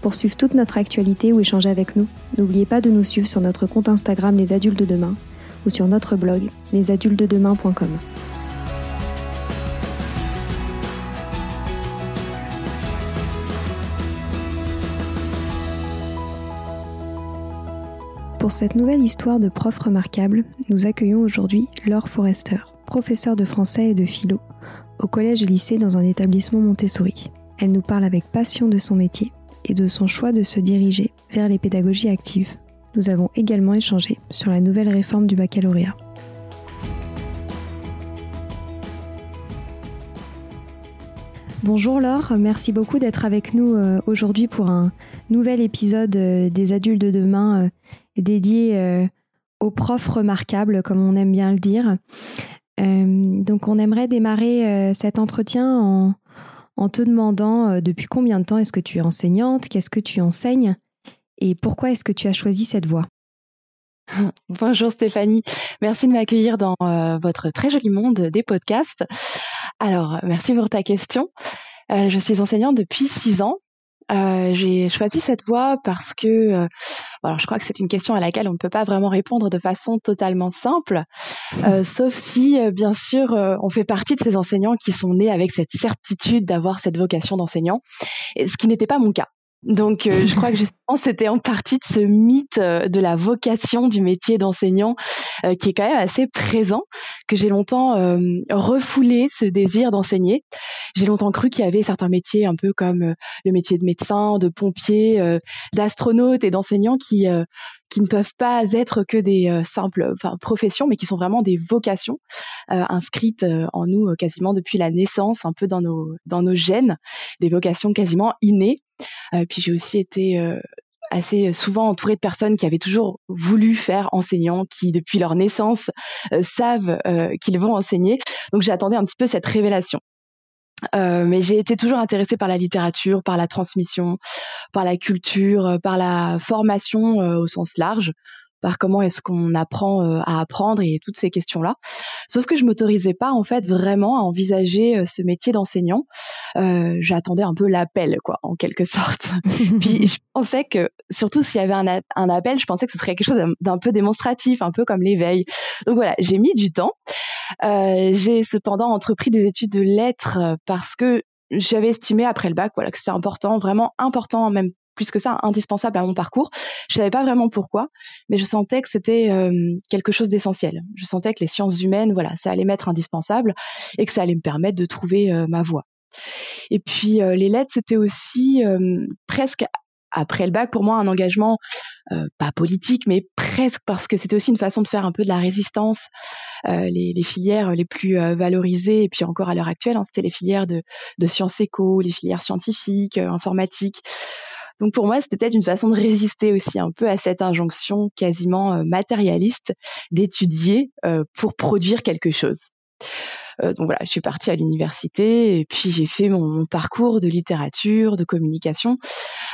Pour suivre toute notre actualité ou échanger avec nous, n'oubliez pas de nous suivre sur notre compte Instagram Les Adultes de Demain ou sur notre blog lesadultesdedemain.com. Pour cette nouvelle histoire de prof remarquable, nous accueillons aujourd'hui Laure Forrester, professeure de français et de philo au collège et lycée dans un établissement Montessori. Elle nous parle avec passion de son métier et de son choix de se diriger vers les pédagogies actives. Nous avons également échangé sur la nouvelle réforme du baccalauréat. Bonjour Laure, merci beaucoup d'être avec nous euh, aujourd'hui pour un nouvel épisode euh, des adultes de demain euh, dédié aux profs remarquables, comme on aime bien le dire. donc on aimerait démarrer cet entretien en, en te demandant euh, depuis combien de temps est-ce que tu es enseignante, qu'est-ce que tu enseignes et pourquoi est-ce que tu as choisi cette voie? Bonjour Stéphanie, merci de m'accueillir dans euh, votre très joli monde des podcasts. Alors, merci pour ta question. Euh, je suis enseignante depuis six ans j'ai choisi cette voie parce que, alors je crois que c'est une question à laquelle on ne peut pas vraiment répondre de façon totalement simple, euh, sauf si, bien sûr, on fait partie de ces enseignants qui sont nés avec cette certitude d'avoir cette vocation d'enseignant, ce qui n'était pas mon cas. Donc, euh, je crois que justement, c'était en partie de ce mythe euh, de la vocation du métier d'enseignant euh, qui est quand même assez présent, que j'ai longtemps refoulé ce désir d'enseigner. J'ai longtemps cru qu'il y avait certains métiers un peu comme le métier de médecin, de pompier, d'astronaute et d'enseignant qui qui ne peuvent pas être que des simples enfin, professions, mais qui sont vraiment des vocations inscrites en nous quasiment depuis la naissance, un peu dans nos dans nos gènes, des vocations quasiment innées. Euh, puis j'ai aussi été euh, assez souvent entourée de personnes qui avaient toujours voulu faire enseignant, qui depuis leur naissance euh, savent qu'ils vont enseigner. Donc j'attendais un petit peu cette révélation. Mais j'ai été toujours intéressée par la littérature, par la transmission, par la culture, par la formation au sens large par comment est-ce qu'on apprend euh, à apprendre et toutes ces questions-là. Sauf que je m'autorisais pas en fait vraiment à envisager euh, ce métier d'enseignant. Euh, J'attendais un peu l'appel, quoi, en quelque sorte. Puis je pensais que, surtout s'il y avait un, un, appel, je pensais que ce serait quelque chose d'un peu démonstratif, un peu comme l'éveil. Donc voilà, j'ai mis du temps. Euh, j'ai cependant entrepris des études de lettres parce que j'avais estimé après le bac voilà que c'est important vraiment important même plus que ça indispensable à mon parcours. Je savais pas vraiment pourquoi, mais je sentais que c'était euh, quelque chose d'essentiel. Je sentais que les sciences humaines, voilà, ça allait m'être indispensable et que ça allait me permettre de trouver euh, ma voie. Et puis euh, les lettres, c'était aussi presque après le bac pour moi un engagement pas politique mais presque parce que c'était aussi une façon de faire un peu de la résistance les, filières les plus valorisées et puis encore à l'heure actuelle hein, c'était les filières de, de sciences éco les filières scientifiques informatiques donc pour moi, c'était peut-être une façon de résister aussi un peu à cette injonction quasiment euh, matérialiste d'étudier euh, pour produire quelque chose. Euh, donc voilà, je suis partie à l'université et puis j'ai fait mon, parcours de littérature, de communication.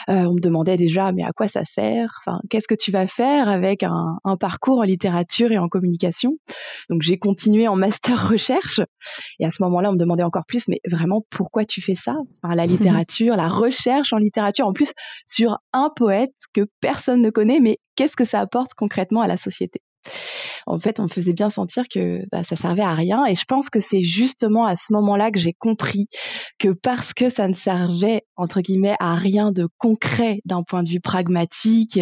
Euh, on me demandait déjà, mais à quoi ça sert? Enfin, Qu'est-ce que tu vas faire avec un, un, parcours en littérature et en communication? Donc j'ai continué en master recherche et à ce moment-là, on me demandait encore plus, mais vraiment, pourquoi tu fais ça? Enfin, La littérature, la recherche en littérature, en plus sur un poète que personne ne connaît, mais qu'est-ce que ça apporte concrètement à la société? En fait, on me faisait bien sentir que bah, ça servait à rien. Et je pense que c'est justement à ce moment-là que j'ai compris que parce que ça ne servait entre guillemets à rien de concret d'un point de vue pragmatique,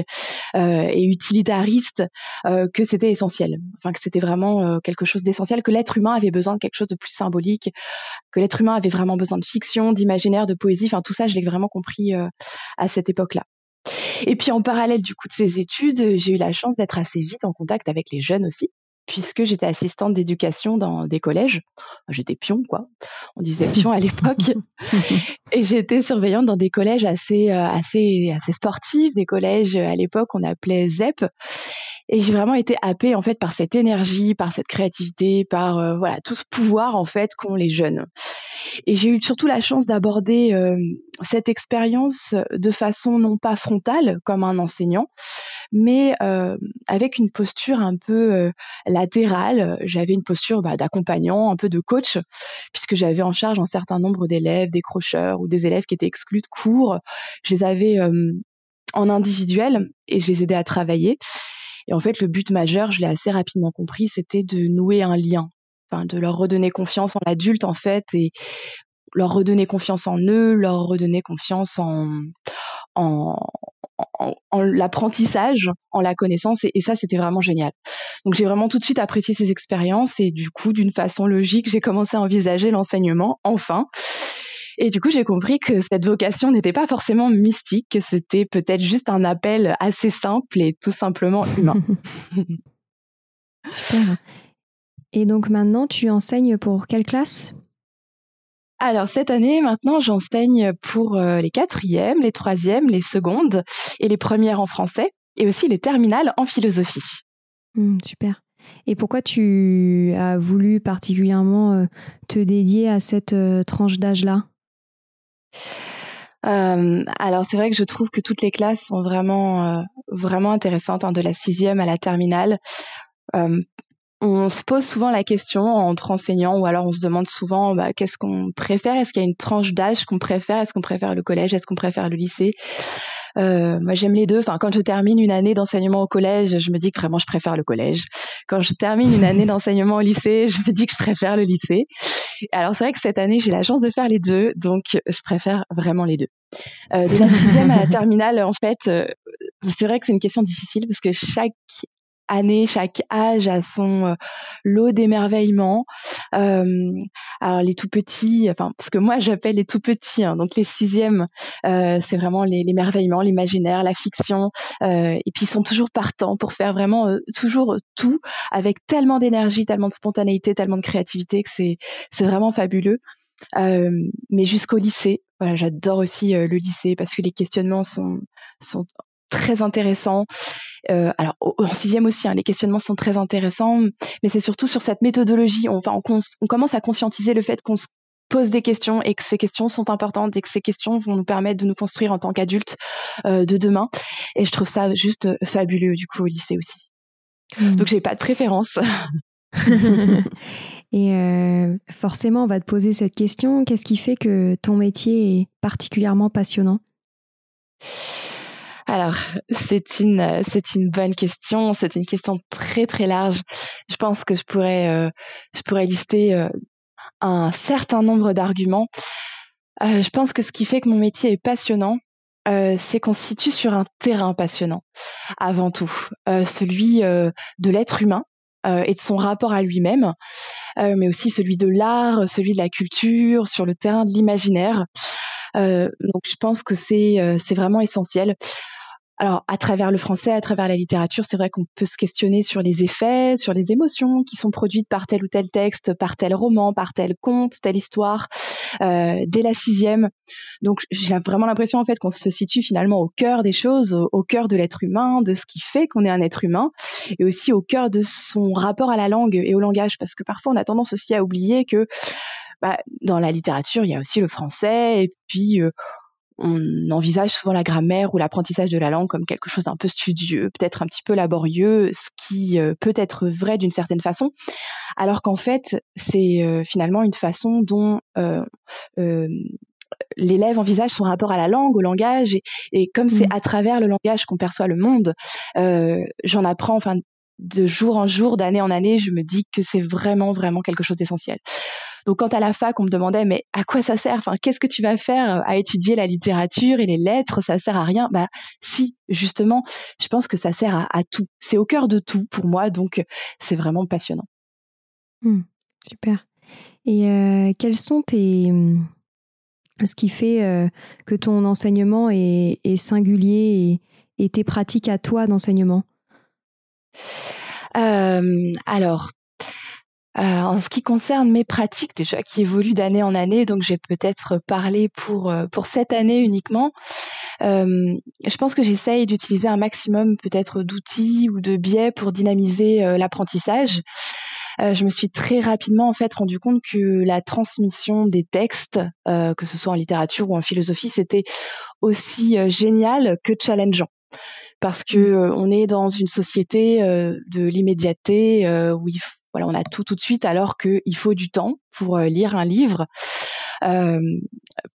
et utilitariste que c'était essentiel. Enfin, que c'était vraiment quelque chose d'essentiel, que l'être humain avait besoin de quelque chose de plus symbolique, que l'être humain avait vraiment besoin de fiction, d'imaginaire, de poésie. Enfin, tout ça, je l'ai vraiment compris à cette époque-là. Et puis en parallèle du coup de ces études, j'ai eu la chance d'être assez vite en contact avec les jeunes aussi puisque j'étais assistante d'éducation dans des collèges. J'étais pion, quoi. On disait pion à l'époque. et j'étais surveillante dans des collèges assez, euh, assez, assez sportifs, des collèges à l'époque on appelait ZEP. Et j'ai vraiment été happée en fait par cette énergie, par cette créativité, par euh, voilà tout ce pouvoir en fait qu'ont les jeunes. Et j'ai eu surtout la chance d'aborder euh, cette expérience de façon non pas frontale comme un enseignant, mais euh, avec une posture un peu euh, latérale. J'avais une posture bah, d'accompagnant, un peu de coach, puisque j'avais en charge un certain nombre d'élèves, décrocheurs ou des élèves qui étaient exclus de cours. Je les avais en individuel et je les aidais à travailler. Et en fait, le but majeur, je l'ai assez rapidement compris, c'était de nouer un lien de leur redonner confiance en l'adulte en fait et leur redonner confiance en eux, leur redonner confiance en, en, l'apprentissage, en la connaissance, et, ça, c'était vraiment génial. Donc j'ai vraiment tout de suite apprécié ces expériences, et du coup, d'une façon logique, j'ai commencé à envisager l'enseignement, enfin. Et du coup, j'ai compris que cette vocation n'était pas forcément mystique, que c'était peut-être juste un appel assez simple et tout simplement humain. Super. Et donc maintenant, tu enseignes pour quelle classe? Alors cette année, maintenant, j'enseigne pour euh, les quatrièmes, les troisièmes, les secondes et les premières en français et aussi les terminales en philosophie. Mmh, super. Et pourquoi tu as voulu particulièrement euh, te dédier à cette euh, tranche d'âge-là? Alors c'est vrai que je trouve que toutes les classes sont vraiment vraiment intéressantes, hein, de la sixième à la terminale on se pose souvent la question entre enseignants ou alors on se demande souvent bah, qu'est-ce qu'on préfère? Est-ce qu'il y a une tranche d'âge qu'on préfère? Est-ce qu'on préfère le collège? Est-ce qu'on préfère le lycée? Euh, moi, j'aime les deux. Enfin, quand je termine une année d'enseignement au collège, je me dis que vraiment je préfère le collège. Quand je termine une année d'enseignement au lycée, je me dis que je préfère le lycée. Alors, c'est vrai que cette année, j'ai la chance de faire les deux, donc je préfère vraiment les deux. Euh, de la sixième à la terminale, en fait, euh, c'est vrai que c'est une question difficile parce que chaque année, chaque âge a son euh, lot d'émerveillement. Euh, alors les tout petits, enfin parce que moi j'appelle les tout petits, hein, donc les sixièmes, euh, c'est vraiment l'émerveillement, l'imaginaire, la fiction, et puis ils sont toujours partants pour faire vraiment toujours tout avec tellement d'énergie, tellement de spontanéité, tellement de créativité que c'est c'est vraiment fabuleux. mais jusqu'au lycée, voilà, j'adore aussi le lycée parce que les questionnements sont sont très intéressants. Euh, alors en sixième aussi, hein, les questionnements sont très intéressants, mais c'est surtout sur cette méthodologie. On, enfin, on, commence à conscientiser le fait qu'on se pose des questions et que ces questions sont importantes et que ces questions vont nous permettre de nous construire en tant qu'adultes euh, de demain. Et je trouve ça juste fabuleux du coup au lycée aussi. Mmh. Donc j'ai pas de préférence. et euh, forcément, on va te poser cette question. Qu'est-ce qui fait que ton métier est particulièrement passionnant? Alors, c'est une c'est une bonne question. C'est une question très très large. Je pense que je pourrais euh, je pourrais lister euh, un certain nombre d'arguments. Euh, je pense que ce qui fait que mon métier est passionnant, c'est qu'on se situe sur un terrain passionnant avant tout, celui de l'être humain et de son rapport à lui-même, mais aussi celui de l'art, celui de la culture, sur le terrain de l'imaginaire. donc je pense que c'est c'est vraiment essentiel alors, à travers le français, à travers la littérature, c'est vrai qu'on peut se questionner sur les effets, sur les émotions qui sont produites par tel ou tel texte, par tel roman, par tel conte, telle histoire, euh, dès la sixième. Donc, j'ai vraiment l'impression en fait qu'on se situe finalement au cœur des choses, au, cœur de l'être humain, de ce qui fait qu'on est un être humain, et aussi au cœur de son rapport à la langue et au langage, parce que parfois on a tendance aussi à oublier que bah, dans la littérature, il y a aussi le français, et puis euh, on envisage souvent la grammaire ou l'apprentissage de la langue comme quelque chose d'un peu studieux, peut-être un petit peu laborieux, ce qui euh, peut être vrai d'une certaine façon, alors qu'en fait, c'est euh, finalement une façon dont euh, l'élève envisage son rapport à la langue, au langage, et, comme c'est mmh. à travers le langage qu'on perçoit le monde, j'en apprends, enfin, de jour en jour, d'année en année, je me dis que c'est vraiment, vraiment quelque chose d'essentiel. Donc quand à la fac on me demandait mais à quoi ça sert? Enfin qu'est-ce que tu vas faire à étudier la littérature et les lettres? Ça sert à rien? Bah si justement, je pense que ça sert à, tout. C'est au cœur de tout pour moi, donc c'est vraiment passionnant. Mmh, super. Et euh, quels sont tes mmh, ce qui fait euh, que ton enseignement est, singulier et, tes pratiques à toi d'enseignement? Euh, Alors, en ce qui concerne mes pratiques, déjà qui évoluent d'année en année, donc j'ai peut-être parlé pour pour cette année uniquement. je pense que j'essaye d'utiliser un maximum peut-être d'outils ou de biais pour dynamiser l'apprentissage. Euh, je me suis très rapidement en fait rendu compte que la transmission des textes, euh, que ce soit en littérature ou en philosophie, c'était aussi euh, génial que challengeant parce que mmh. on est dans une société de l'immédiateté où il, voilà, on a tout tout de suite alors qu'il faut du temps pour lire un livre. Euh,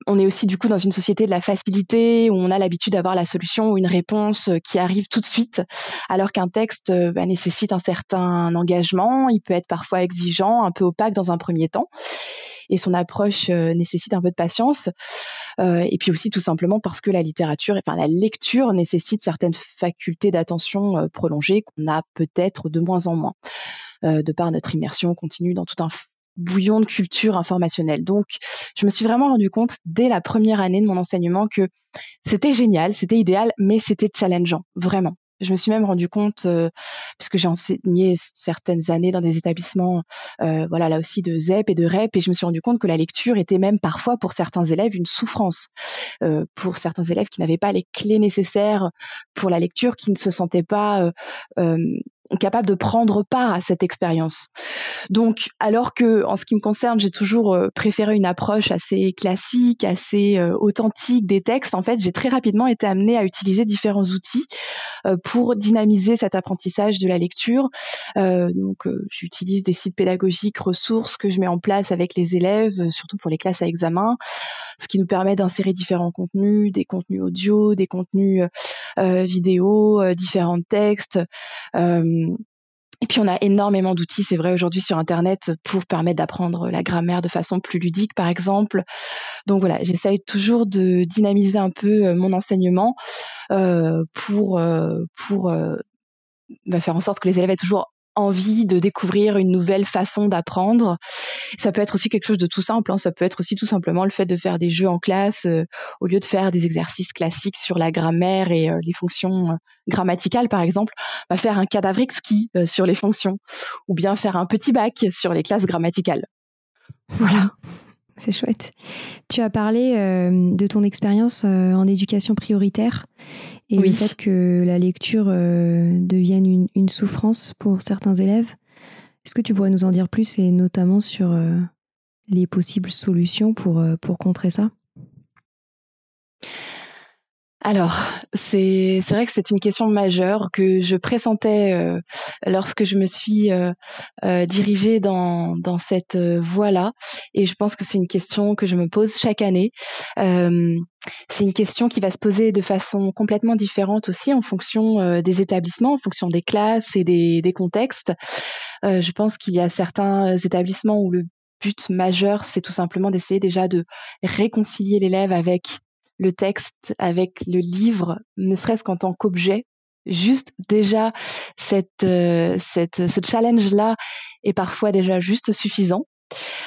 on est aussi du coup dans une société de la facilité où on a l'habitude d'avoir la solution ou une réponse euh, qui arrive tout de suite, alors qu'un texte euh, bah, nécessite un certain engagement, il peut être parfois exigeant, un peu opaque dans un premier temps et son approche nécessite un peu de patience. et puis aussi tout simplement parce que la littérature, enfin la lecture nécessite certaines facultés d'attention prolongées qu'on a peut-être de moins en moins, de par notre immersion continue dans tout un bouillon de culture informationnelle. Donc, je me suis vraiment rendu compte dès la première année de mon enseignement que c'était génial, c'était idéal, mais c'était challengeant, vraiment. Je me suis même rendu compte, euh, puisque j'ai enseigné certaines années dans des établissements, euh, voilà là aussi de ZEP et de REP, et je me suis rendu compte que la lecture était même parfois pour certains élèves une souffrance, euh, pour certains élèves qui n'avaient pas les clés nécessaires pour la lecture, qui ne se sentaient pas capable de prendre part à cette expérience. Donc, alors que en ce qui me concerne, j'ai toujours euh, préféré une approche assez classique, assez euh, authentique des textes, en fait, j'ai très rapidement été amenée à utiliser différents outils euh, pour dynamiser cet apprentissage de la lecture. donc, j'utilise des sites pédagogiques, ressources que je mets en place avec les élèves, surtout pour les classes à examen, ce qui nous permet d'insérer différents contenus, des contenus audio, des contenus vidéo, différents textes. Et puis on a énormément d'outils, c'est vrai aujourd'hui sur Internet, pour permettre d'apprendre la grammaire de façon plus ludique, par exemple. Donc voilà, j'essaye toujours de dynamiser un peu mon enseignement euh, pour pour bah, faire en sorte que les élèves aient toujours envie de découvrir une nouvelle façon d'apprendre. Ça peut être aussi quelque chose de tout simple. Hein. Ça peut être aussi tout simplement le fait de faire des jeux en classe euh, au lieu de faire des exercices classiques sur la grammaire et euh, les fonctions euh, grammaticales, par exemple. Bah, faire un cadavre exquis sur les fonctions ou bien faire un petit bac sur les classes grammaticales. Voilà. C'est chouette. Tu as parlé de ton expérience en éducation prioritaire et le fait que la lecture euh, devienne une, une, souffrance pour certains élèves. Est-ce que tu pourrais nous en dire plus et notamment sur euh, les possibles solutions pour, euh, pour contrer ça? Alors, c'est vrai que c'est une question majeure que je pressentais euh, lorsque je me suis euh, euh, dirigée dans, dans cette voie-là. Et je pense que c'est une question que je me pose chaque année. c'est une question qui va se poser de façon complètement différente aussi en fonction des établissements, en fonction des classes et des, des contextes. je pense qu'il y a certains établissements où le but majeur, c'est tout simplement d'essayer déjà de réconcilier l'élève avec le texte avec le livre, ne serait-ce qu'en tant qu'objet. Juste déjà, cette, euh, ce challenge-là est parfois déjà juste suffisant.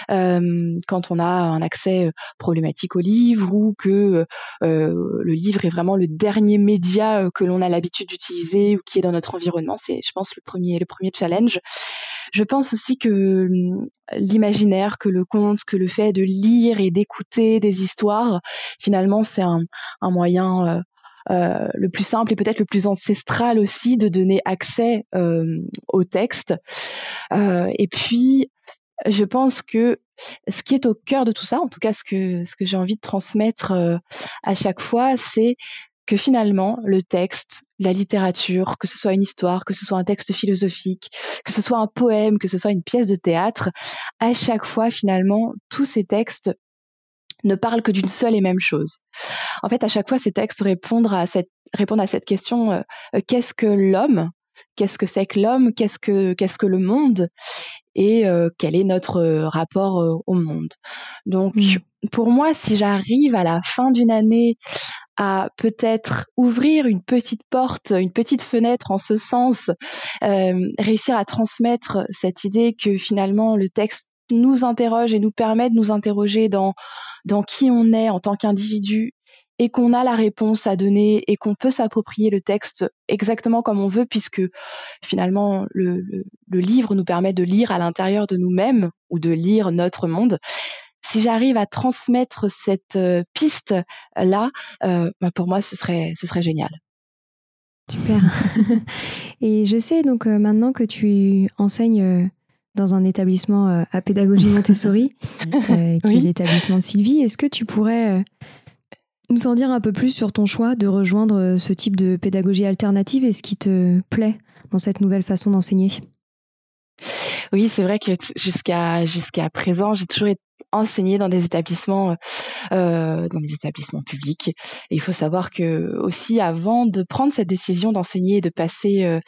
Quand on a un accès problématique au livre ou que le livre est vraiment le dernier média que l'on a l'habitude d'utiliser ou qui est dans notre environnement, c'est, je pense, le premier, le premier challenge. Je pense aussi que l'imaginaire, que le conte, que le fait de lire et d'écouter des histoires, finalement, c'est un, moyen le plus simple et peut-être le plus ancestral aussi de donner accès au texte. Et puis, je pense que ce qui est au cœur de tout ça, en tout cas ce que ce que j'ai envie de transmettre à chaque fois, c'est que finalement, le texte, la littérature, que ce soit une histoire, que ce soit un texte philosophique, que ce soit un poème, que ce soit une pièce de théâtre, à chaque fois, finalement, tous ces textes ne parlent que d'une seule et même chose. En fait, à chaque fois, ces textes répondent à cette, répondent à cette question euh, euh, qu'est-ce que l'homme qu'est-ce que c'est que l'homme, qu'est-ce que qu'est-ce que le monde et quel est notre rapport au monde. Donc mmh. pour moi, si j'arrive à la fin d'une année à peut-être ouvrir une petite porte, une petite fenêtre en ce sens, réussir à transmettre cette idée que finalement le texte nous interroge et nous permet de nous interroger dans, dans qui on est en tant qu'individu et qu'on a la réponse à donner et qu'on peut s'approprier le texte exactement comme on veut puisque finalement le, le, livre nous permet de lire à l'intérieur de nous-mêmes ou de lire notre monde. Si j'arrive à transmettre cette euh, piste là, euh, bah pour moi ce serait ce serait génial. Super. et je sais donc euh, maintenant que tu enseignes dans un établissement à pédagogie Montessori, qui est l'établissement de Sylvie. Est-ce que tu pourrais nous en dire un peu plus sur ton choix de rejoindre euh, ce type de pédagogie alternative et ce qui te plaît dans cette nouvelle façon d'enseigner? Oui, c'est vrai que jusqu'à jusqu'à présent, j'ai toujours enseigné dans des établissements euh, dans des établissements publics. Il faut savoir que aussi avant de prendre cette décision d'enseigner et de passer euh,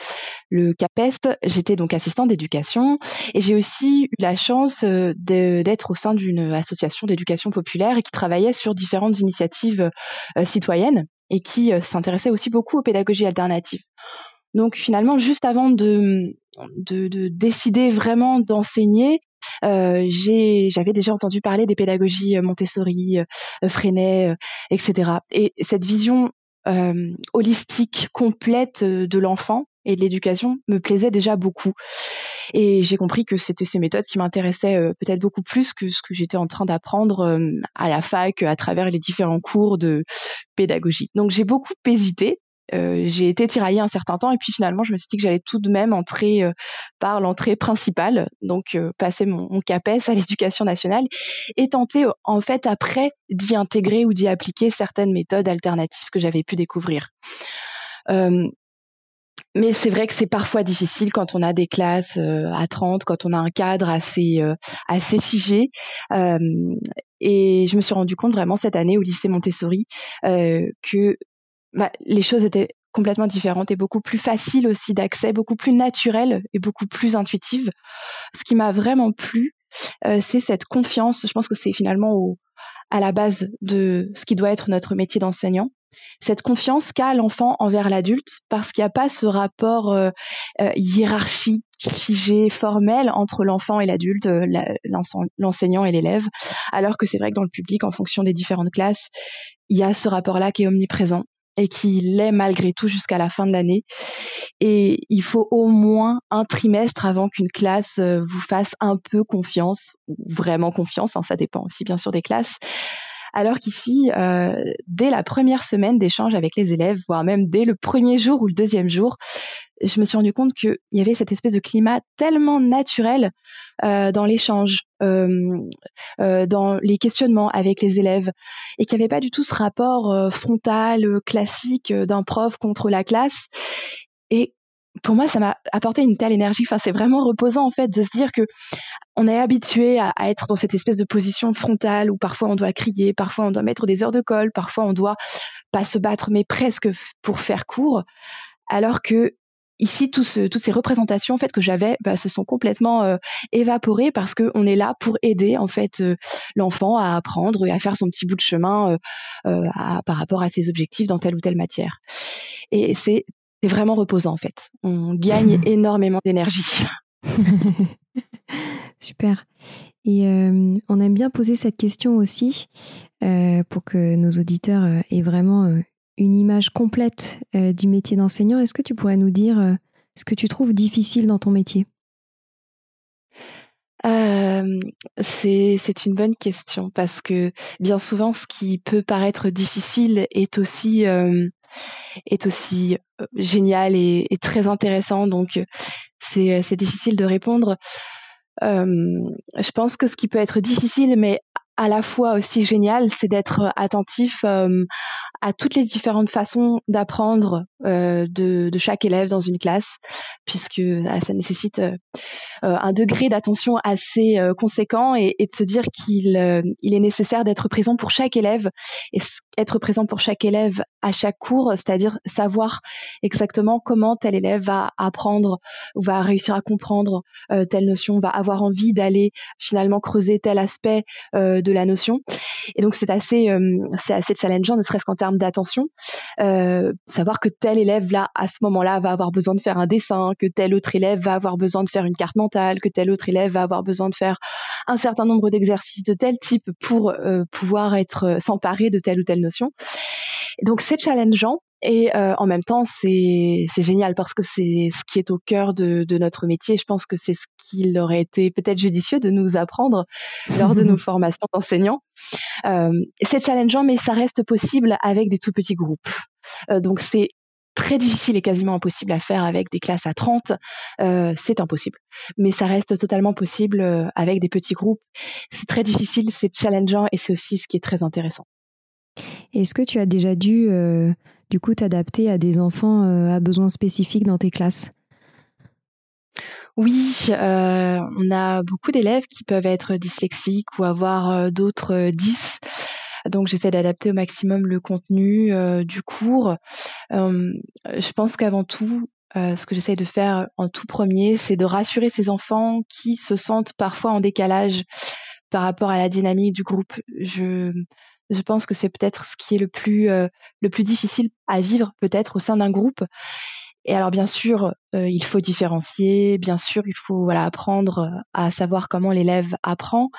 le CAPEST, j'étais donc assistante d'éducation et j'ai aussi eu la chance euh, d'être au sein d'une association d'éducation populaire qui travaillait sur différentes initiatives citoyennes et qui s'intéressait aussi beaucoup aux pédagogies alternatives. Donc finalement, juste avant de, de, de décider vraiment d'enseigner, euh, j'avais déjà entendu parler des pédagogies euh, Montessori, euh, Freinet, etc. Et cette vision holistique, complète de l'enfant et de l'éducation me plaisait déjà beaucoup. Et j'ai compris que c'était ces méthodes qui m'intéressaient peut-être beaucoup plus que ce que j'étais en train d'apprendre à la fac à travers les différents cours de pédagogie. Donc j'ai beaucoup hésité euh, j'ai été tiraillée un certain temps et puis finalement je me suis dit que j'allais tout de même entrer euh, par l'entrée principale, donc euh, passer mon, mon, CAPES à l'éducation nationale et tenter en fait après d'y intégrer ou d'y appliquer certaines méthodes alternatives que j'avais pu découvrir. mais c'est vrai que c'est parfois difficile quand on a des classes à 30, quand on a un cadre assez assez figé. et je me suis rendu compte vraiment cette année au lycée Montessori que bah, les choses étaient complètement différentes et beaucoup plus faciles aussi d'accès, beaucoup plus naturelles et beaucoup plus intuitives. Ce qui m'a vraiment plu, euh, c'est cette confiance. Je pense que c'est finalement au, à la base de ce qui doit être notre métier d'enseignant. Cette confiance qu'a l'enfant envers l'adulte, parce qu'il n'y a pas ce rapport euh, euh, hiérarchique, figé, formel entre l'enfant et l'adulte, euh, l'enseignant et l'élève, alors que c'est vrai que dans le public, en fonction des différentes classes, il y a ce rapport-là qui est omniprésent et qui l'est malgré tout jusqu'à la fin de l'année. Et il faut au moins un trimestre avant qu'une classe euh, vous fasse un peu confiance, ou vraiment confiance, hein, ça dépend aussi bien sûr des classes. Alors qu'ici, euh, dès la première semaine d'échange avec les élèves, voire même dès le premier jour ou le deuxième jour, je me suis rendu compte qu'il y avait cette espèce de climat tellement naturel euh, dans l'échange, euh, euh, dans les questionnements avec les élèves, et qu'il n'y avait pas du tout ce rapport frontal, classique d'un prof contre la classe. Et pour moi, ça m'a apporté une telle énergie. Enfin, c'est vraiment reposant en fait de se dire que on est habitué à, à, être dans cette espèce de position frontale où parfois on doit crier, parfois on doit mettre des heures de colle, parfois on doit pas se battre, mais presque pour faire court. Alors que ici, tout ce, toutes ces représentations en fait que j'avais bah, se sont complètement euh, évaporées parce qu'on est là pour aider en fait euh, l'enfant à apprendre et à faire son petit bout de chemin euh, à, par rapport à ses objectifs dans telle ou telle matière. Et c'est vraiment reposant en fait. On gagne énormément d'énergie. Super. Et on aime bien poser cette question aussi pour que nos auditeurs aient vraiment une image complète euh, du métier d'enseignant, est-ce que tu pourrais nous dire euh, ce que tu trouves difficile dans ton métier? Euh, c'est une bonne question parce que bien souvent ce qui peut paraître difficile est aussi est aussi génial et, et, très intéressant. Donc c'est difficile de répondre. je pense que ce qui peut être difficile mais à la fois aussi génial, c'est d'être attentif à toutes les différentes façons d'apprendre de, de, chaque élève dans une classe, puisque ça nécessite un degré d'attention assez conséquent et, de se dire qu'il il est nécessaire d'être présent pour chaque élève et être présent pour chaque élève à chaque cours, c'est-à-dire savoir exactement comment tel élève va apprendre ou va réussir à comprendre telle notion, va avoir envie d'aller finalement creuser tel aspect de de la notion. Et donc c'est assez, euh, c'est assez challengeant, ne serait-ce qu'en termes d'attention, euh, savoir que tel élève là à ce moment-là va avoir besoin de faire un dessin, que tel autre élève va avoir besoin de faire une carte mentale, que tel autre élève va avoir besoin de faire un certain nombre d'exercices de tel type pour euh, pouvoir être s'emparer de telle ou telle notion. Donc c'est challengeant, et euh, en même temps, c'est génial parce que c'est ce qui est au cœur de, de notre métier. Je pense que c'est ce qu'il aurait été peut-être judicieux de nous apprendre lors de nos formations d'enseignants. Euh, c'est challengeant, mais ça reste possible avec des tout petits groupes. Euh, donc c'est très difficile et quasiment impossible à faire avec des classes à 30. Euh, c'est impossible. Mais ça reste totalement possible euh, avec des petits groupes. C'est très difficile, c'est challengeant et c'est aussi ce qui est très intéressant. Est-ce que tu as déjà dû euh, du coup t'adapter à des enfants euh, à besoins spécifiques dans tes classes? Oui, euh, on a beaucoup d'élèves qui peuvent être dyslexiques ou avoir euh, d'autres 10. Donc j'essaie d'adapter au maximum le contenu du cours. je pense qu'avant tout, ce que j'essaie de faire en tout premier, c'est de rassurer ces enfants qui se sentent parfois en décalage par rapport à la dynamique du groupe. Je pense que c'est peut-être ce qui est le plus euh, le plus difficile à vivre peut-être au sein d'un groupe. Et alors bien sûr, euh, il faut différencier, bien sûr, il faut voilà apprendre à savoir comment l'élève apprend.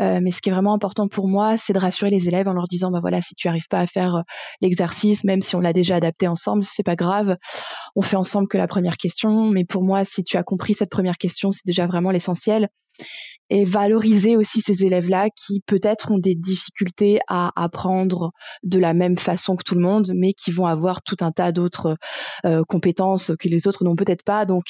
Euh, mais ce qui est vraiment important pour moi, c'est de rassurer les élèves en leur disant bah voilà, si tu arrives pas à faire l'exercice, même si on l'a déjà adapté ensemble, c'est pas grave. On fait ensemble que la première question, mais pour moi, si tu as compris cette première question, c'est déjà vraiment l'essentiel et valoriser aussi ces élèves-là qui peut-être ont des difficultés à apprendre de la même façon que tout le monde, mais qui vont avoir tout un tas d'autres euh, compétences que les autres n'ont peut-être pas. Donc,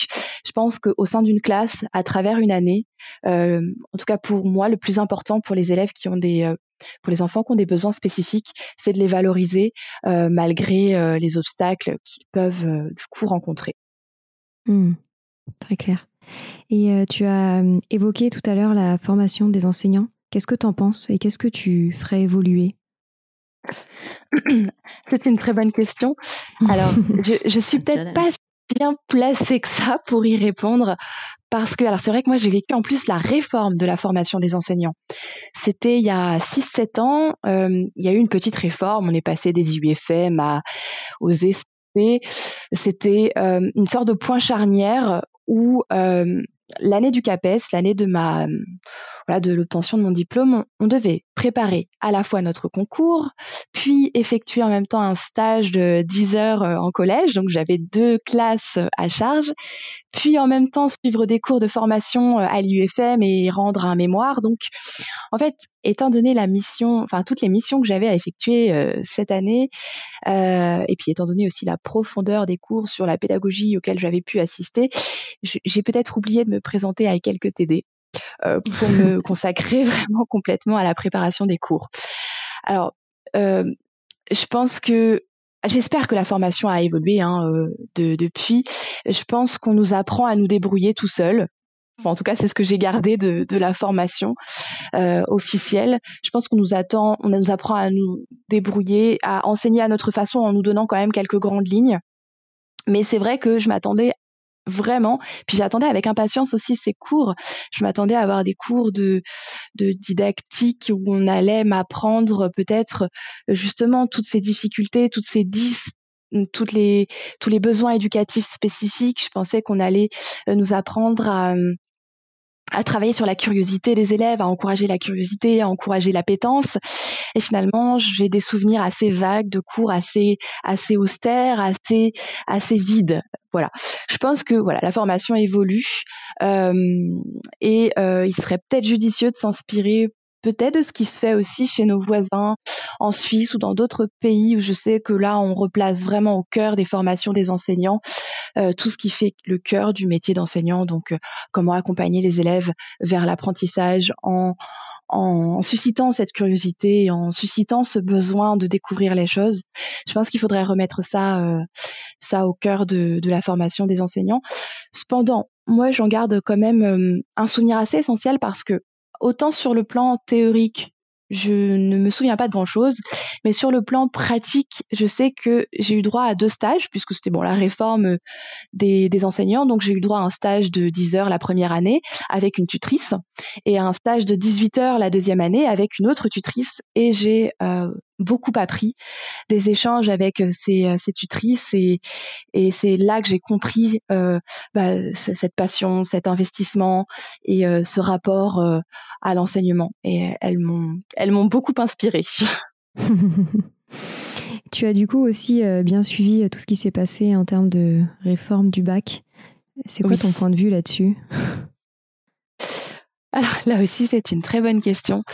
je pense qu'au sein d'une classe, à travers une année, euh, en tout cas pour moi, le plus important pour les élèves qui ont des euh, pour les enfants qui ont des besoins spécifiques, c'est de les valoriser malgré les obstacles qu'ils peuvent du coup rencontrer. Mmh. très clair. Et euh, tu as euh, évoqué tout à l'heure la formation des enseignants. Qu'est-ce que tu en penses et qu'est-ce que tu ferais évoluer? C'est une très bonne question. Alors, je, je suis peut-être pas bien placée que ça pour y répondre parce que, alors c'est vrai que moi j'ai vécu en plus la réforme de la formation des enseignants. C'était il y a 6-7 ans, euh, il y a eu une petite réforme, on est passé des IUFM à, aux ESP. C'était une sorte de point charnière où l'année du CAPES, l'année de ma voilà, de l'obtention de mon diplôme, on, devait préparer à la fois notre concours, puis effectuer en même temps un stage de 10 heures en collège. Donc j'avais deux classes à charge, puis en même temps suivre des cours de formation à l'UFM et rendre un mémoire. Donc en fait, étant donné la mission, enfin toutes les missions que j'avais à effectuer cette année, euh, et puis étant donné aussi la profondeur des cours sur la pédagogie auxquels j'avais pu assister, j'ai peut-être oublié de me présenter à quelques TD euh, pour me consacrer vraiment complètement à la préparation des cours. Alors, euh, je pense que J'espère que la formation a évolué hein, euh, de, depuis. Je pense qu'on nous apprend à nous débrouiller tout seul. Enfin, en tout cas, c'est ce que j'ai gardé de, de, la formation euh, officielle. Je pense qu'on nous attend, on nous apprend à nous débrouiller, à enseigner à notre façon en nous donnant quand même quelques grandes lignes. Mais c'est vrai que je m'attendais vraiment. Puis j'attendais avec impatience aussi ces cours. Je m'attendais à avoir des cours de, de didactique où on allait m'apprendre peut-être justement toutes ces difficultés, toutes ces dis toutes les tous les besoins éducatifs spécifiques. Je pensais qu'on allait euh, nous apprendre à à travailler sur la curiosité des élèves, à encourager la curiosité, à encourager l'appétence. Et finalement, j'ai des souvenirs assez vagues de cours assez assez austères, assez assez vides. Voilà. Je pense que voilà, la formation évolue euh, et euh, il serait peut-être judicieux de s'inspirer peut-être de ce qui se fait aussi chez nos voisins en Suisse ou dans d'autres pays où je sais que là, on replace vraiment au cœur des formations des enseignants euh, tout ce qui fait le cœur du métier d'enseignant. Donc, euh, comment accompagner les élèves vers l'apprentissage en, en suscitant cette curiosité, en suscitant ce besoin de découvrir les choses. Je pense qu'il faudrait remettre ça, euh, ça au cœur de, de, la formation des enseignants. Cependant, moi, j'en garde quand même un souvenir assez essentiel parce que autant sur le plan théorique, je ne me souviens pas de grand chose, mais sur le plan pratique, je sais que j'ai eu droit à deux stages, puisque c'était bon la réforme des, des enseignants, donc j'ai eu droit à un stage de 10 heures la première année avec une tutrice, et à un stage de 18 heures la deuxième année avec une autre tutrice, et j'ai euh, beaucoup appris des échanges avec euh, ces, euh, ces tutrices et, et c'est là que j'ai compris euh, bah, cette passion, cet investissement et euh, ce rapport euh, à l'enseignement. Et elles m'ont elles m'ont beaucoup inspirée. tu as du coup aussi bien suivi tout ce qui s'est passé en termes de réforme du bac. C'est quoi oui. ton point de vue là-dessus? alors là aussi, c'est une très bonne question.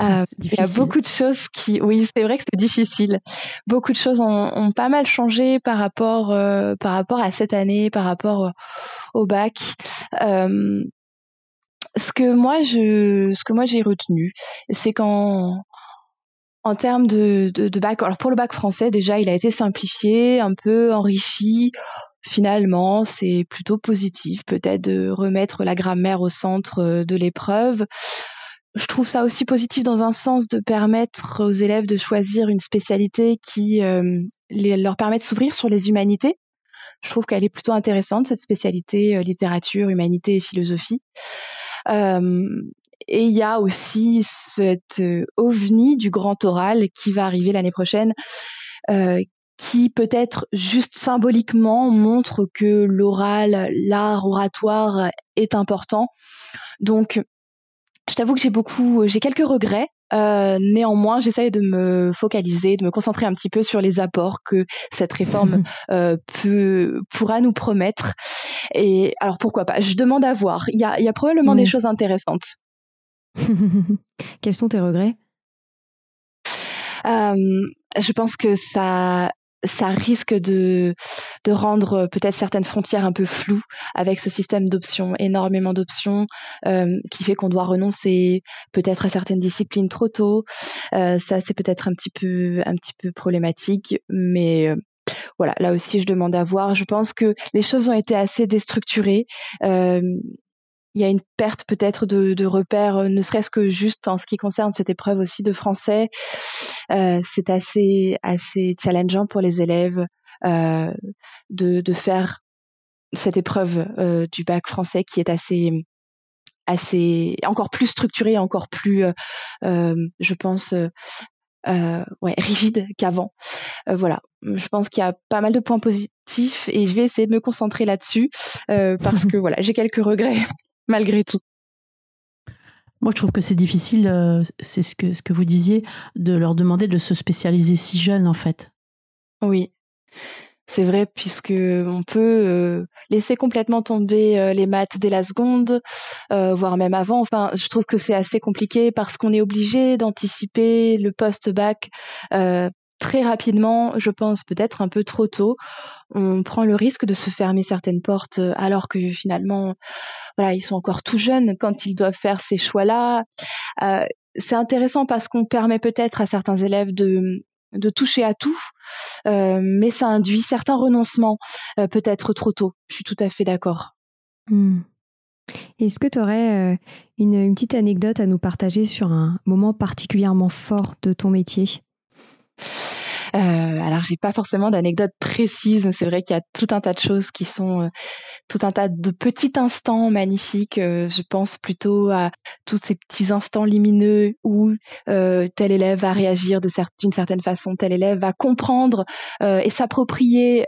Euh, il y a beaucoup de choses qui, oui, c'est vrai que c'est difficile. Beaucoup de choses ont, ont, pas mal changé par rapport, euh, par rapport à cette année, par rapport euh, au bac. Euh, ce que moi je, ce que moi j'ai retenu, c'est qu'en en termes de, de, de, bac, alors pour le bac français déjà, il a été simplifié, un peu enrichi finalement, c'est plutôt positif, peut-être de remettre la grammaire au centre euh, de l'épreuve. Je trouve ça aussi positif dans un sens de permettre aux élèves de choisir une spécialité qui euh, leur permet de s'ouvrir sur les humanités. Je trouve qu'elle est plutôt intéressante, cette spécialité euh, littérature, humanité et philosophie. Et il y a aussi cette ovni du grand oral qui va arriver l'année prochaine, qui peut-être juste symboliquement montre que l'oral, l'art oratoire est important. Donc, je t'avoue que j'ai beaucoup, j'ai quelques regrets. Euh, néanmoins, j'essaye de me focaliser, de me concentrer un petit peu sur les apports que cette réforme euh, peut, pourra nous promettre. Et alors pourquoi pas? Je demande à voir. Il y a, y a probablement oui. des choses intéressantes. Quels sont tes regrets? Euh, Je pense que ça ça risque de, de rendre peut-être certaines frontières un peu floues avec ce système d'options, énormément d'options, euh, qui fait qu'on doit renoncer peut-être à certaines disciplines trop tôt. Euh, ça, c'est peut-être un petit peu un petit peu problématique, mais euh, voilà, là aussi, je demande à voir. Je pense que les choses ont été assez déstructurées. Euh, il y a une perte peut-être de, de repères, ne serait-ce que juste en ce qui concerne cette épreuve aussi de français. Euh, c'est assez assez challengeant pour les élèves euh, de, de faire cette épreuve euh, du bac français qui est assez assez encore plus structurée, encore plus, je pense. ouais, rigide qu'avant. voilà, je pense qu'il y a pas mal de points positifs et je vais essayer de me concentrer là-dessus parce que voilà, j'ai quelques regrets malgré tout. Moi, je trouve que c'est difficile, euh, c'est ce que, ce que vous disiez, de leur demander de se spécialiser si jeune, en fait. Oui, c'est vrai, puisque on peut euh, laisser complètement tomber euh, les maths dès la seconde, voire même avant. Enfin, je trouve que c'est assez compliqué parce qu'on est obligé d'anticiper le post-bac très rapidement, je pense peut-être un peu trop tôt. On prend le risque de se fermer certaines portes alors que finalement, voilà, ils sont encore tout jeunes quand ils doivent faire ces choix-là. Euh, c'est intéressant parce qu'on permet peut-être à certains élèves de de toucher à tout, euh, mais ça induit certains renoncements, euh, peut-être trop tôt. Je suis tout à fait d'accord. Mmh. Est-ce que tu aurais euh, une, petite anecdote à nous partager sur un moment particulièrement fort de ton métier? Euh, alors j'ai pas forcément d'anecdotes précises. C'est vrai qu'il y a tout un tas de choses qui sont euh, tout un tas de petits instants magnifiques. Euh, je pense plutôt à tous ces petits instants lumineux où euh, tel élève va réagir d'une certaine façon, tel élève va comprendre et s'approprier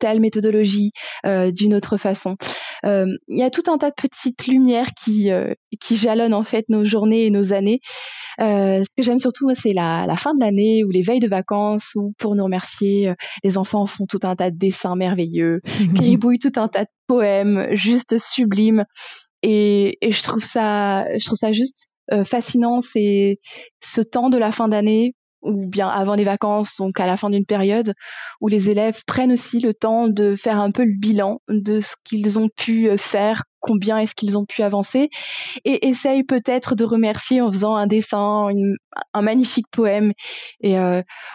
telle méthodologie d'une autre façon. Il y a tout un tas de petites lumières qui qui jalonnent en fait nos journées et nos années. ce que j'aime surtout, c'est la, la fin de l'année ou les veilles de vacances ou pour nous remercier, les enfants font tout un tas de dessins merveilleux, gribouillent tout un tas de poèmes juste sublimes. Et, et je trouve ça, je trouve ça juste fascinant, c'est ce temps de la fin d'année ou bien avant les vacances, donc à la fin d'une période, où les élèves prennent aussi le temps de faire un peu le bilan de ce qu'ils ont pu faire, combien est-ce qu'ils ont pu avancer, et essayent peut-être de remercier en faisant un dessin, un magnifique poème. Et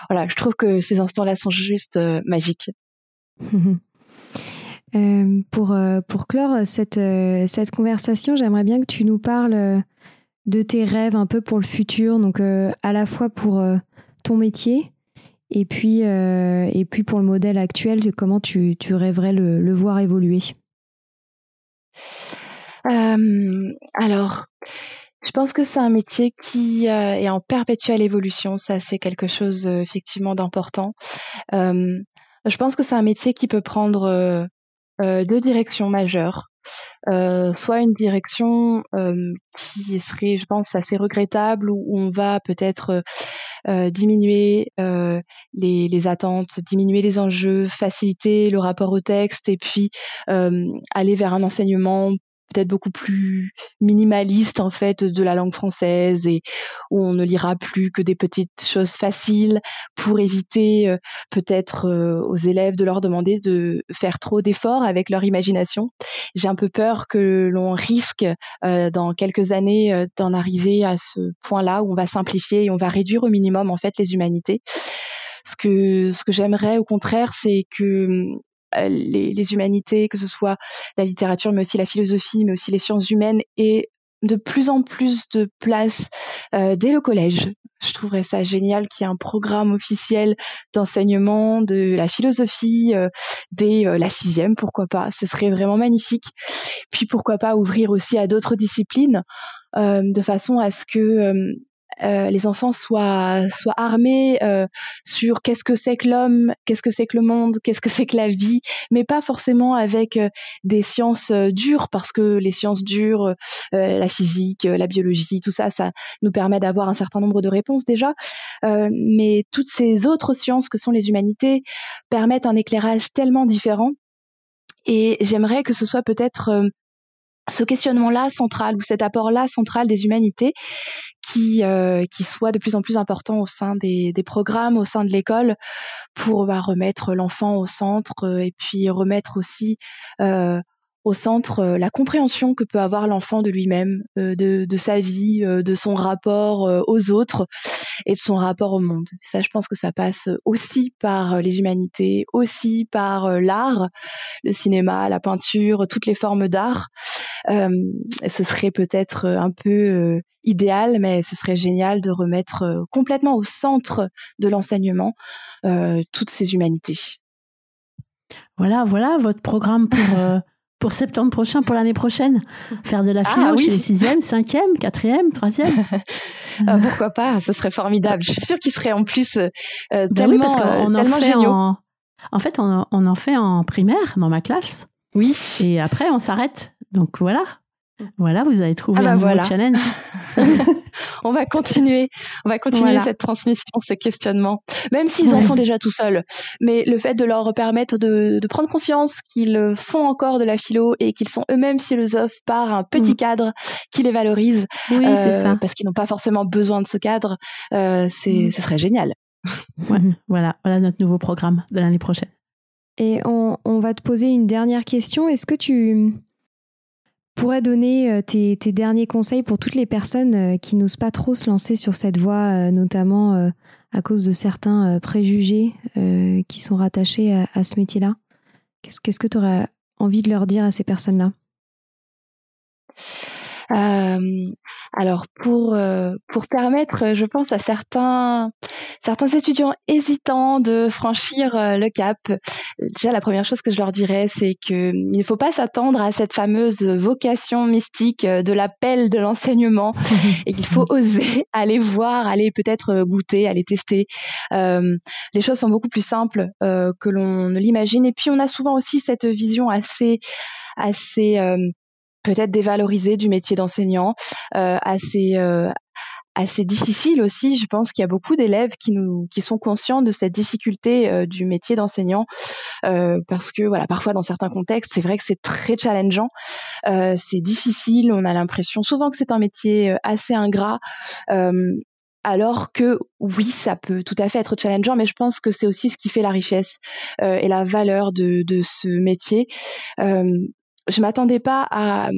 voilà, je trouve que ces instants-là sont juste magiques. Euh, pour, euh, pour clore cette, euh, cette conversation, j'aimerais bien que tu nous parles de tes rêves un peu pour le futur, donc à la fois pour ton métier et puis, et puis pour le modèle actuel, de comment tu, tu rêverais le voir évoluer. Alors, je pense que c'est un métier qui est en perpétuelle évolution. Ça, c'est quelque chose effectivement d'important. je pense que c'est un métier qui peut prendre euh, deux directions majeures. Euh, soit une direction euh, qui serait, je pense, assez regrettable, où on va peut-être diminuer les, les, attentes, diminuer les enjeux, faciliter le rapport au texte, et puis aller vers un enseignement peut-être beaucoup plus minimaliste en fait de la langue française et où on ne lira plus que des petites choses faciles pour éviter euh, peut-être euh, aux élèves de leur demander de faire trop d'efforts avec leur imagination. J'ai un peu peur que l'on risque euh, dans quelques années d'en arriver à ce point-là où on va simplifier et on va réduire au minimum en fait les humanités. Ce que ce que j'aimerais au contraire, c'est que euh, les, humanités, que ce soit la littérature, mais aussi la philosophie, mais aussi les sciences humaines, et de plus en plus de place euh, dès le collège. Je trouverais ça génial qu'il y ait un programme officiel d'enseignement de la philosophie euh, dès la sixième, pourquoi pas. Ce serait vraiment magnifique. Puis pourquoi pas ouvrir aussi à d'autres disciplines de façon à ce que euh, les enfants soient, soient armés euh, sur qu'est-ce que c'est que l'homme, qu'est-ce que c'est que le monde, qu'est-ce que c'est que la vie, mais pas forcément avec euh, des sciences dures, parce que les sciences dures, la physique, la biologie, tout ça, ça nous permet d'avoir un certain nombre de réponses déjà, mais toutes ces autres sciences que sont les humanités permettent un éclairage tellement différent. Et j'aimerais que ce soit peut-être ce questionnement-là central ou cet apport-là central des humanités qui, euh, qui soit de plus en plus important au sein des, des programmes, au sein de l'école, pour bah, remettre l'enfant au centre euh, et puis remettre aussi euh, au centre euh, la compréhension que peut avoir l'enfant de lui-même, euh, de, de, sa vie, euh, de son rapport aux autres et de son rapport au monde. Ça, je pense que ça passe aussi par les humanités, aussi par l'art, le cinéma, la peinture, toutes les formes d'art. ce serait peut-être un peu idéal, mais ce serait génial de remettre complètement au centre de l'enseignement toutes ces humanités. Voilà, voilà votre programme pour pour septembre prochain, pour l'année prochaine Faire de la philo ah, chez les sixièmes, cinquièmes, quatrièmes, troisièmes ah, Pourquoi pas Ce serait formidable. Je suis sûre qu'ils seraient en plus euh, ben tellement, parce qu'on en fait En, en fait, on, on, en fait en primaire dans ma classe. Oui. Et après, on s'arrête. Donc voilà. Voilà, vous avez trouvé ah bah un nouveau challenge. on va continuer, on va continuer cette transmission, ces questionnements, même s'ils en font déjà tout seuls. Mais le fait de leur permettre de, prendre conscience qu'ils font encore de la philo et qu'ils sont eux-mêmes philosophes par un petit mm. cadre qui les valorise, oui, euh, ça. parce qu'ils n'ont pas forcément besoin de ce cadre, euh, c'est, mm. ce serait génial. voilà, voilà notre nouveau programme de l'année prochaine. Et on, on va te poser une dernière question. Est-ce que tu pourrais donner euh, tes, derniers conseils pour toutes les personnes euh, qui n'osent pas trop se lancer sur cette voie, euh, notamment à cause de certains préjugés qui sont rattachés à, ce métier-là. Qu'est-ce que tu aurais envie de leur dire à ces personnes-là? Euh, alors pour euh, pour permettre, je pense à certains certains étudiants hésitants de franchir euh, le cap. Déjà la première chose que je leur dirais, c'est que il ne faut pas s'attendre à cette fameuse vocation mystique de l'appel de l'enseignement et qu'il faut oser aller voir, aller peut-être goûter, aller tester. les choses sont beaucoup plus simples que l'on ne l'imagine. Et puis on a souvent aussi cette vision assez assez peut-être dévalorisé du métier d'enseignant, euh, assez euh, assez difficile aussi. Je pense qu'il y a beaucoup d'élèves qui nous qui sont conscients de cette difficulté euh, du métier d'enseignant euh, parce que voilà parfois dans certains contextes c'est vrai que c'est très challengeant, euh, c'est difficile. On a l'impression souvent que c'est un métier assez ingrat. alors que oui, ça peut tout à fait être challengeant, mais je pense que c'est aussi ce qui fait la richesse et la valeur de, de ce métier. Je m'attendais pas à,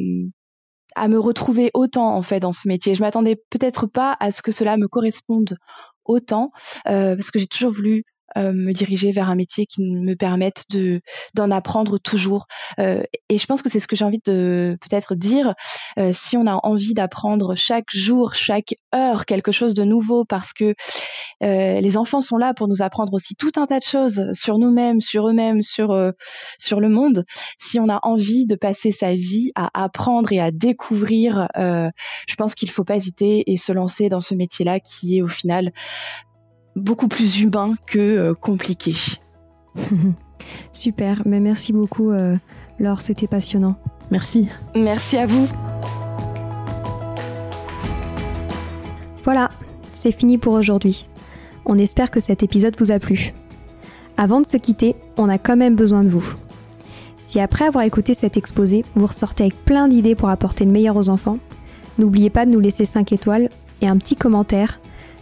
à me retrouver autant en fait dans ce métier. Je m'attendais peut-être pas à ce que cela me corresponde autant euh, parce que j'ai toujours voulu euh, me diriger vers un métier qui me permette de d'en apprendre toujours. Euh, et je pense que c'est ce que j'ai envie de peut-être dire. Euh, si on a envie d'apprendre chaque jour, chaque heure quelque chose de nouveau, parce que les enfants sont là pour nous apprendre aussi tout un tas de choses sur nous-mêmes, sur eux-mêmes, sur sur le monde. Si on a envie de passer sa vie à apprendre et à découvrir, je pense qu'il faut pas hésiter et se lancer dans ce métier-là qui est au final beaucoup plus humain que euh, compliqué. Super, mais merci beaucoup euh, Laure, c'était passionnant. Merci. Merci à vous. Voilà, c'est fini pour aujourd'hui. On espère que cet épisode vous a plu. Avant de se quitter, on a quand même besoin de vous. Si après avoir écouté cet exposé, vous ressortez avec plein d'idées pour apporter le meilleur aux enfants, n'oubliez pas de nous laisser 5 étoiles et un petit commentaire